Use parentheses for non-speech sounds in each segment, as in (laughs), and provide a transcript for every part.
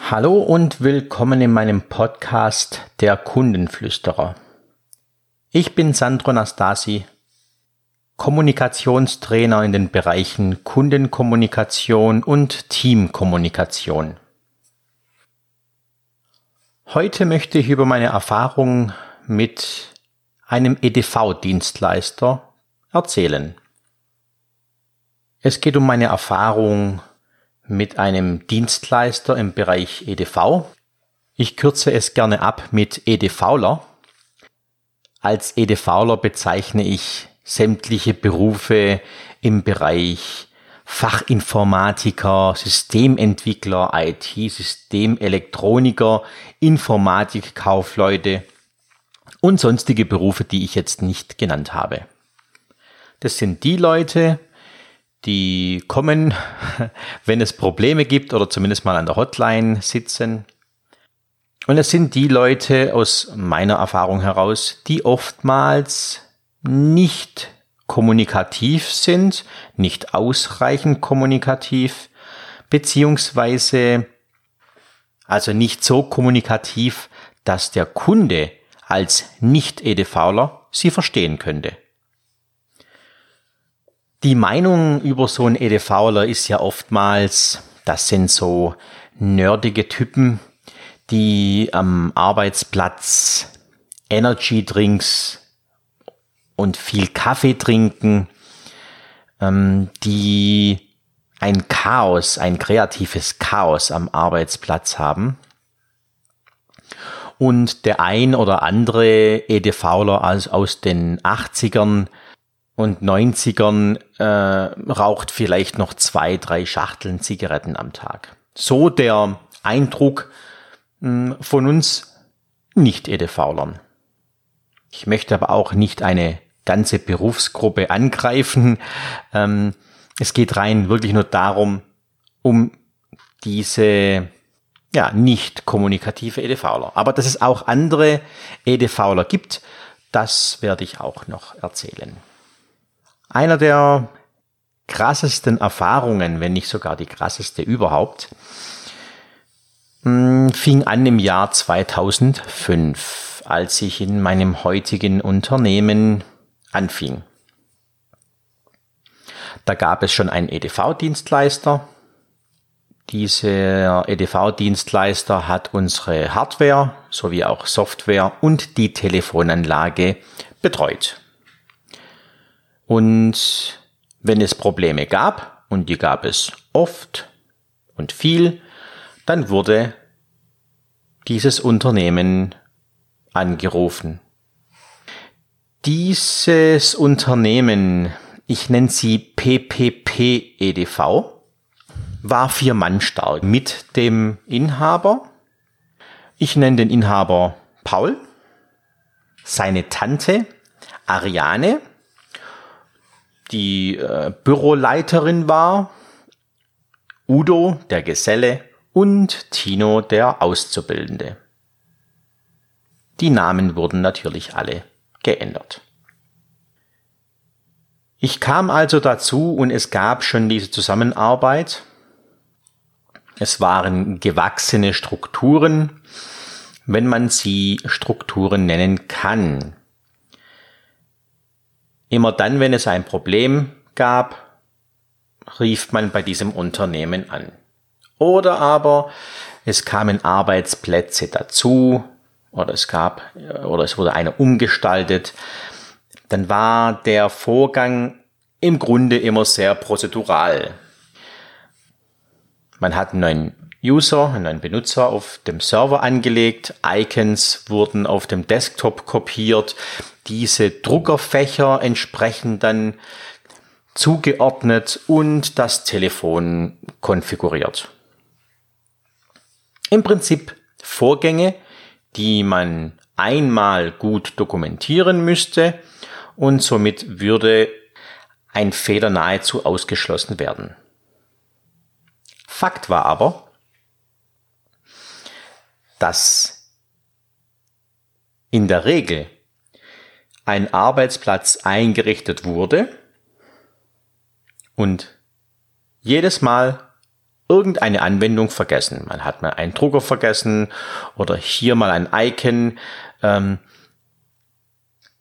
Hallo und willkommen in meinem Podcast Der Kundenflüsterer. Ich bin Sandro Nastasi, Kommunikationstrainer in den Bereichen Kundenkommunikation und Teamkommunikation. Heute möchte ich über meine Erfahrung mit einem EDV-Dienstleister erzählen. Es geht um meine Erfahrung mit einem Dienstleister im Bereich EDV. Ich kürze es gerne ab mit EDVler. Als EDVler bezeichne ich sämtliche Berufe im Bereich Fachinformatiker, Systementwickler, IT-Systemelektroniker, Informatikkaufleute und sonstige Berufe, die ich jetzt nicht genannt habe. Das sind die Leute, die kommen, (laughs) wenn es Probleme gibt oder zumindest mal an der Hotline sitzen. Und es sind die Leute aus meiner Erfahrung heraus, die oftmals nicht kommunikativ sind, nicht ausreichend kommunikativ, beziehungsweise also nicht so kommunikativ, dass der Kunde als Nicht-EDVler sie verstehen könnte. Die Meinung über so einen EDVler ist ja oftmals, das sind so nerdige Typen, die am Arbeitsplatz Energy Drinks und viel Kaffee trinken, ähm, die ein Chaos, ein kreatives Chaos am Arbeitsplatz haben. Und der ein oder andere EDVler aus, aus den 80ern und 90ern äh, raucht vielleicht noch zwei, drei Schachteln Zigaretten am Tag. So der Eindruck mh, hm, von uns Nicht-EDVlern. Ich möchte aber auch nicht eine ganze Berufsgruppe angreifen. Ähm, es geht rein wirklich nur darum, um diese ja, nicht kommunikative EDVler. Aber dass es auch andere EDVler gibt, das werde ich auch noch erzählen. Einer der krassesten Erfahrungen, wenn nicht sogar die krasseste überhaupt, hm, fing an im Jahr 2005, als ich in meinem heutigen Unternehmen anfing. Da gab es schon einen EDV-Dienstleister. Dieser EDV-Dienstleister hat unsere Hardware sowie auch Software und die Telefonanlage betreut. Und wenn es Probleme gab, und die gab es oft und viel, dann wurde dieses Unternehmen angerufen. Dieses Unternehmen, ich nenne sie PPP EDV, war vier Mann stark mit dem Inhaber. Ich nenne den Inhaber Paul, seine Tante Ariane die äh, Büroleiterin war, Udo, der Geselle, und Tino, der Auszubildende. Die Namen wurden natürlich alle geändert. Ich kam also dazu und es gab schon diese Zusammenarbeit. Es waren gewachsene Strukturen, wenn man sie Strukturen nennen kann. Immer dann, wenn es ein Problem gab, rief man bei diesem Unternehmen an. Oder aber es kamen Arbeitsplätze dazu oder es gab oder es wurde einer umgestaltet. Dann war der Vorgang im Grunde immer sehr prozedural. Man hat einen neuen User, neuen Benutzer auf dem Server angelegt, Icons wurden auf dem Desktop kopiert, diese Druckerfächer entsprechend dann zugeordnet und das Telefon konfiguriert. Im Prinzip Vorgänge, die man einmal gut dokumentieren müsste und somit würde ein Fehler nahezu ausgeschlossen werden. Fakt war aber, dass in der Regel ein Arbeitsplatz eingerichtet wurde und jedes Mal irgendeine Anwendung vergessen. Man hat mal einen Drucker vergessen oder hier mal ein Icon. Ähm,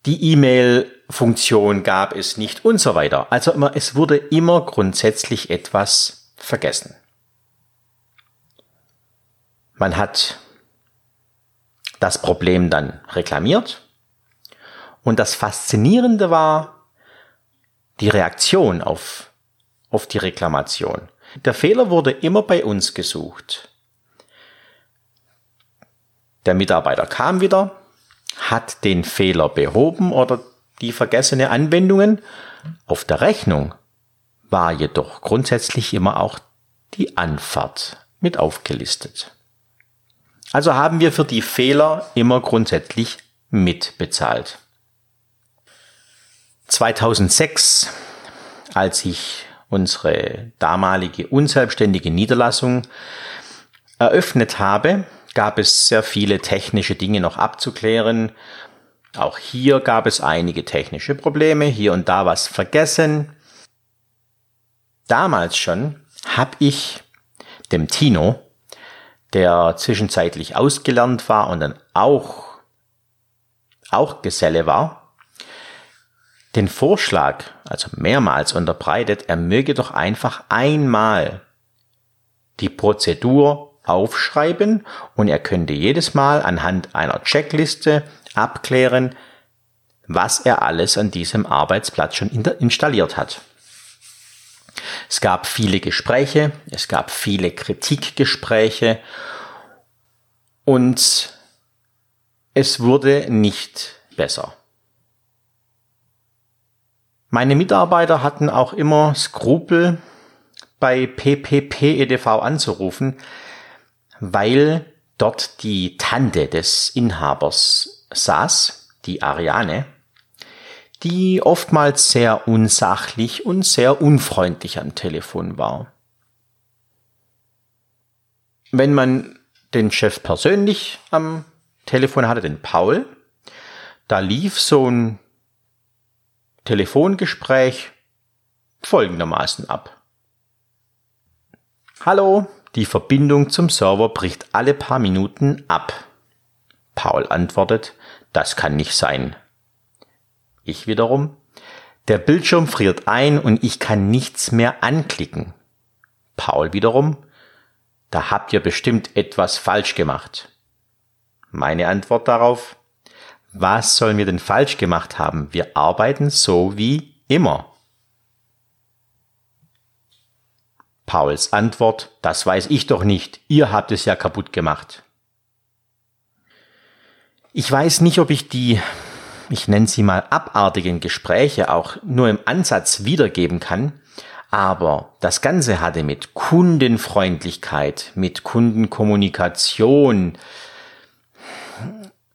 die E-Mail-Funktion gab es nicht und so weiter. Also immer, es wurde immer grundsätzlich etwas vergessen. Man hat das Problem dann reklamiert und das Faszinierende war die Reaktion auf, auf die Reklamation. Der Fehler wurde immer bei uns gesucht. Der Mitarbeiter kam wieder, hat den Fehler behoben oder die vergessene Anwendungen. Auf der Rechnung war jedoch grundsätzlich immer auch die Anfahrt mit aufgelistet. Also haben wir für die Fehler immer grundsätzlich mitbezahlt. 2006, als ich unsere damalige unselbstständige Niederlassung eröffnet habe, gab es sehr viele technische Dinge noch abzuklären. Auch hier gab es einige technische Probleme, hier und da was vergessen. Damals schon habe ich dem Tino, der zwischenzeitlich ausgelernt war und dann auch, auch Geselle war, den Vorschlag, also mehrmals unterbreitet, er möge doch einfach einmal die Prozedur aufschreiben und er könnte jedes Mal anhand einer Checkliste abklären, was er alles an diesem Arbeitsplatz schon installiert hat. Es gab viele Gespräche, es gab viele Kritikgespräche und es wurde nicht besser. Meine Mitarbeiter hatten auch immer Skrupel, bei PPP EDV anzurufen, weil dort die Tante des Inhabers saß, die Ariane, die oftmals sehr unsachlich und sehr unfreundlich am Telefon war. Wenn man den Chef persönlich am Telefon hatte, den Paul, da lief so ein Telefongespräch folgendermaßen ab. Hallo, die Verbindung zum Server bricht alle paar Minuten ab. Paul antwortet, das kann nicht sein. Ich wiederum, der Bildschirm friert ein und ich kann nichts mehr anklicken. Paul wiederum, da habt ihr bestimmt etwas falsch gemacht. Meine Antwort darauf, was sollen wir denn falsch gemacht haben? Wir arbeiten so wie immer. Pauls Antwort, das weiß ich doch nicht, ihr habt es ja kaputt gemacht. Ich weiß nicht, ob ich die, ich nenne sie mal abartigen Gespräche auch nur im Ansatz wiedergeben kann, aber das Ganze hatte mit Kundenfreundlichkeit, mit Kundenkommunikation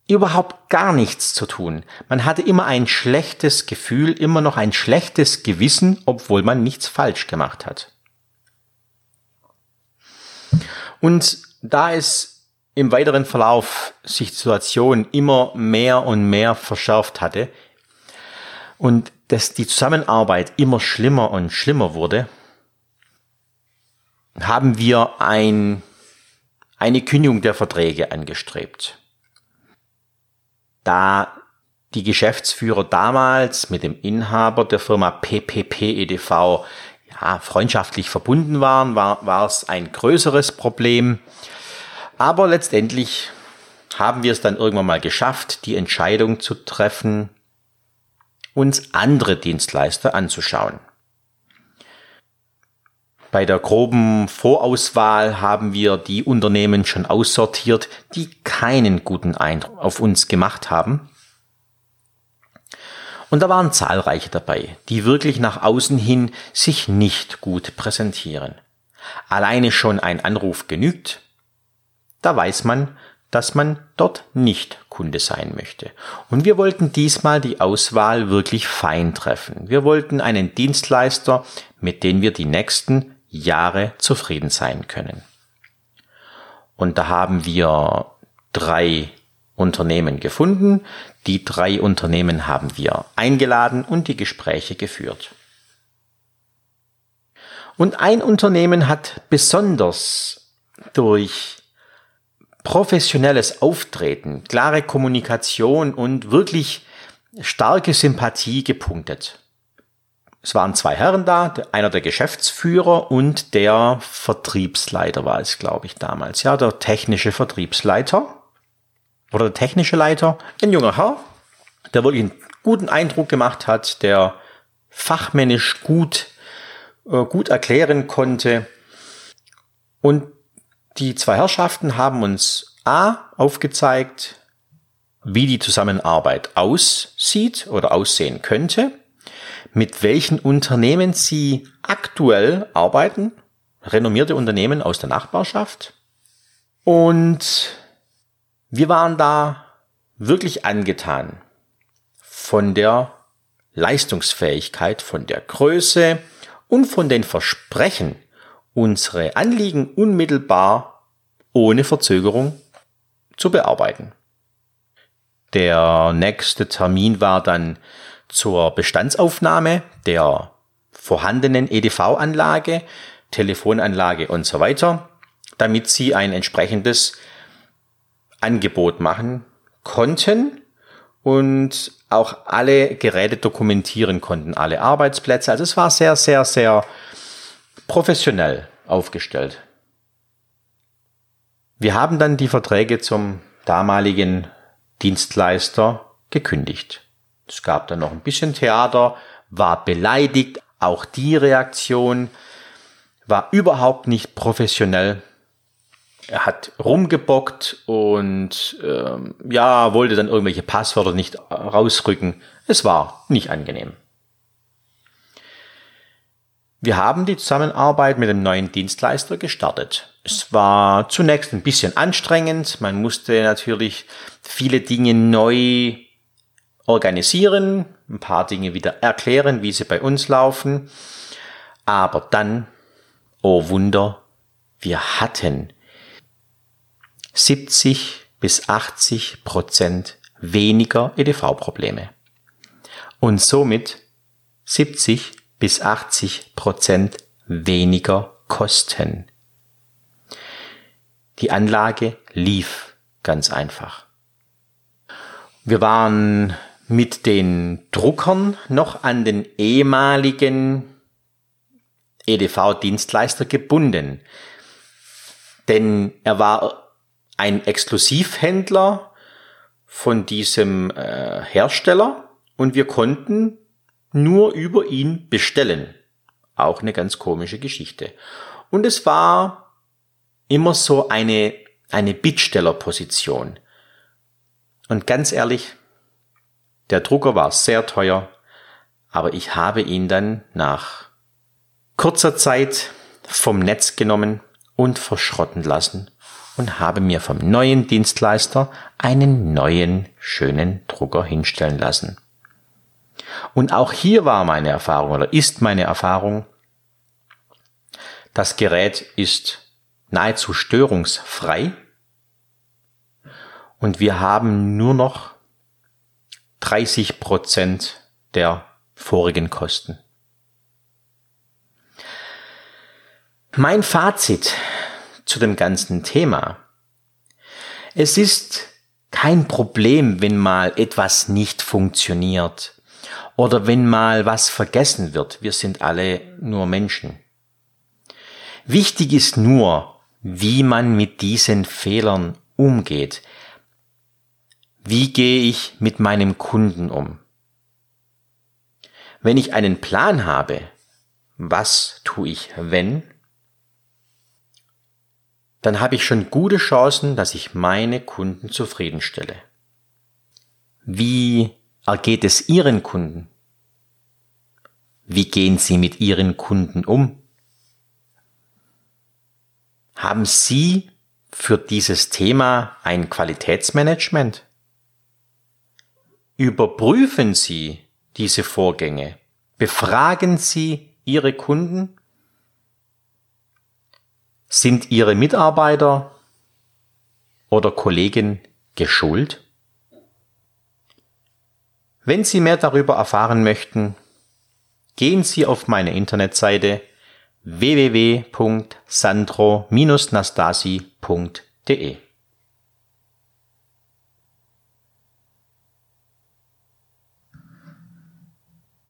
überhaupt gar nichts zu tun. Man hatte immer ein schlechtes Gefühl, immer noch ein schlechtes Gewissen, obwohl man nichts falsch gemacht hat. Und da es im weiteren Verlauf sich die Situation immer mehr und mehr verschärft hatte und dass die Zusammenarbeit immer schlimmer und schlimmer wurde, haben wir ein, eine Kündigung der Verträge angestrebt. Da die Geschäftsführer damals mit dem Inhaber der Firma PPP EDV ja, freundschaftlich verbunden waren, war, war es ein größeres Problem. Aber letztendlich haben wir es dann irgendwann mal geschafft, die Entscheidung zu treffen, uns andere Dienstleister anzuschauen. Bei der groben Vorauswahl haben wir die Unternehmen schon aussortiert, die keinen guten Eindruck auf uns gemacht haben und da waren zahlreiche dabei, die wirklich nach außen hin sich nicht gut präsentieren. Alleine schon ein Anruf genügt. Da weiß man, dass man dort nicht Kunde sein möchte. Und wir wollten diesmal die Auswahl wirklich fein treffen. Wir wollten einen Dienstleister, mit dem wir die nächsten Jahre zufrieden sein können. Und da haben wir drei Unternehmen gefunden. Die drei Unternehmen haben wir eingeladen und die Gespräche geführt. Und ein Unternehmen hat besonders durch professionelles Auftreten, klare Kommunikation und wirklich starke Sympathie gepunktet. Es waren zwei Herren da, einer der Geschäftsführer und der Vertriebsleiter war es, glaube ich, damals. Ja, der technische Vertriebsleiter oder der technische Leiter, ein junger Herr, der wirklich einen guten Eindruck gemacht hat, der fachmännisch gut, äh, gut erklären konnte. Und die zwei Herrschaften haben uns A aufgezeigt, wie die Zusammenarbeit aussieht oder aussehen könnte mit welchen Unternehmen Sie aktuell arbeiten, renommierte Unternehmen aus der Nachbarschaft. Und wir waren da wirklich angetan von der Leistungsfähigkeit, von der Größe und von den Versprechen, unsere Anliegen unmittelbar ohne Verzögerung zu bearbeiten. Der nächste Termin war dann zur Bestandsaufnahme der vorhandenen EDV-Anlage, Telefonanlage und so weiter, damit sie ein entsprechendes Angebot machen konnten und auch alle Geräte dokumentieren konnten, alle Arbeitsplätze. Also es war sehr, sehr, sehr professionell aufgestellt. Wir haben dann die Verträge zum damaligen Dienstleister gekündigt. Es gab dann noch ein bisschen Theater, war beleidigt, auch die Reaktion war überhaupt nicht professionell. Er hat rumgebockt und ähm, ja, wollte dann irgendwelche Passwörter nicht rausrücken. Es war nicht angenehm. Wir haben die Zusammenarbeit mit dem neuen Dienstleister gestartet. Es war zunächst ein bisschen anstrengend. Man musste natürlich viele Dinge neu organisieren, ein paar Dinge wieder erklären, wie sie bei uns laufen. Aber dann, oh Wunder, wir hatten 70 bis 80 Prozent weniger EDV-Probleme. Und somit 70 bis 80 Prozent weniger Kosten. Die Anlage lief ganz einfach. Wir waren mit den Druckern noch an den ehemaligen EDV-Dienstleister gebunden. Denn er war ein Exklusivhändler von diesem äh, Hersteller und wir konnten nur über ihn bestellen. Auch eine ganz komische Geschichte. Und es war immer so eine, eine Bittstellerposition. Und ganz ehrlich, der Drucker war sehr teuer, aber ich habe ihn dann nach kurzer Zeit vom Netz genommen und verschrotten lassen und habe mir vom neuen Dienstleister einen neuen schönen Drucker hinstellen lassen. Und auch hier war meine Erfahrung oder ist meine Erfahrung, das Gerät ist nahezu störungsfrei und wir haben nur noch 30 Prozent der vorigen Kosten. Mein Fazit zu dem ganzen Thema. Es ist kein Problem, wenn mal etwas nicht funktioniert oder wenn mal was vergessen wird. Wir sind alle nur Menschen. Wichtig ist nur, wie man mit diesen Fehlern umgeht. Wie gehe ich mit meinem Kunden um? Wenn ich einen Plan habe, was tue ich, wenn, dann habe ich schon gute Chancen, dass ich meine Kunden zufriedenstelle. Wie ergeht es Ihren Kunden? Wie gehen Sie mit Ihren Kunden um? Haben Sie für dieses Thema ein Qualitätsmanagement? Überprüfen Sie diese Vorgänge. Befragen Sie Ihre Kunden. Sind Ihre Mitarbeiter oder Kollegen geschult? Wenn Sie mehr darüber erfahren möchten, gehen Sie auf meine Internetseite www.sandro-nastasi.de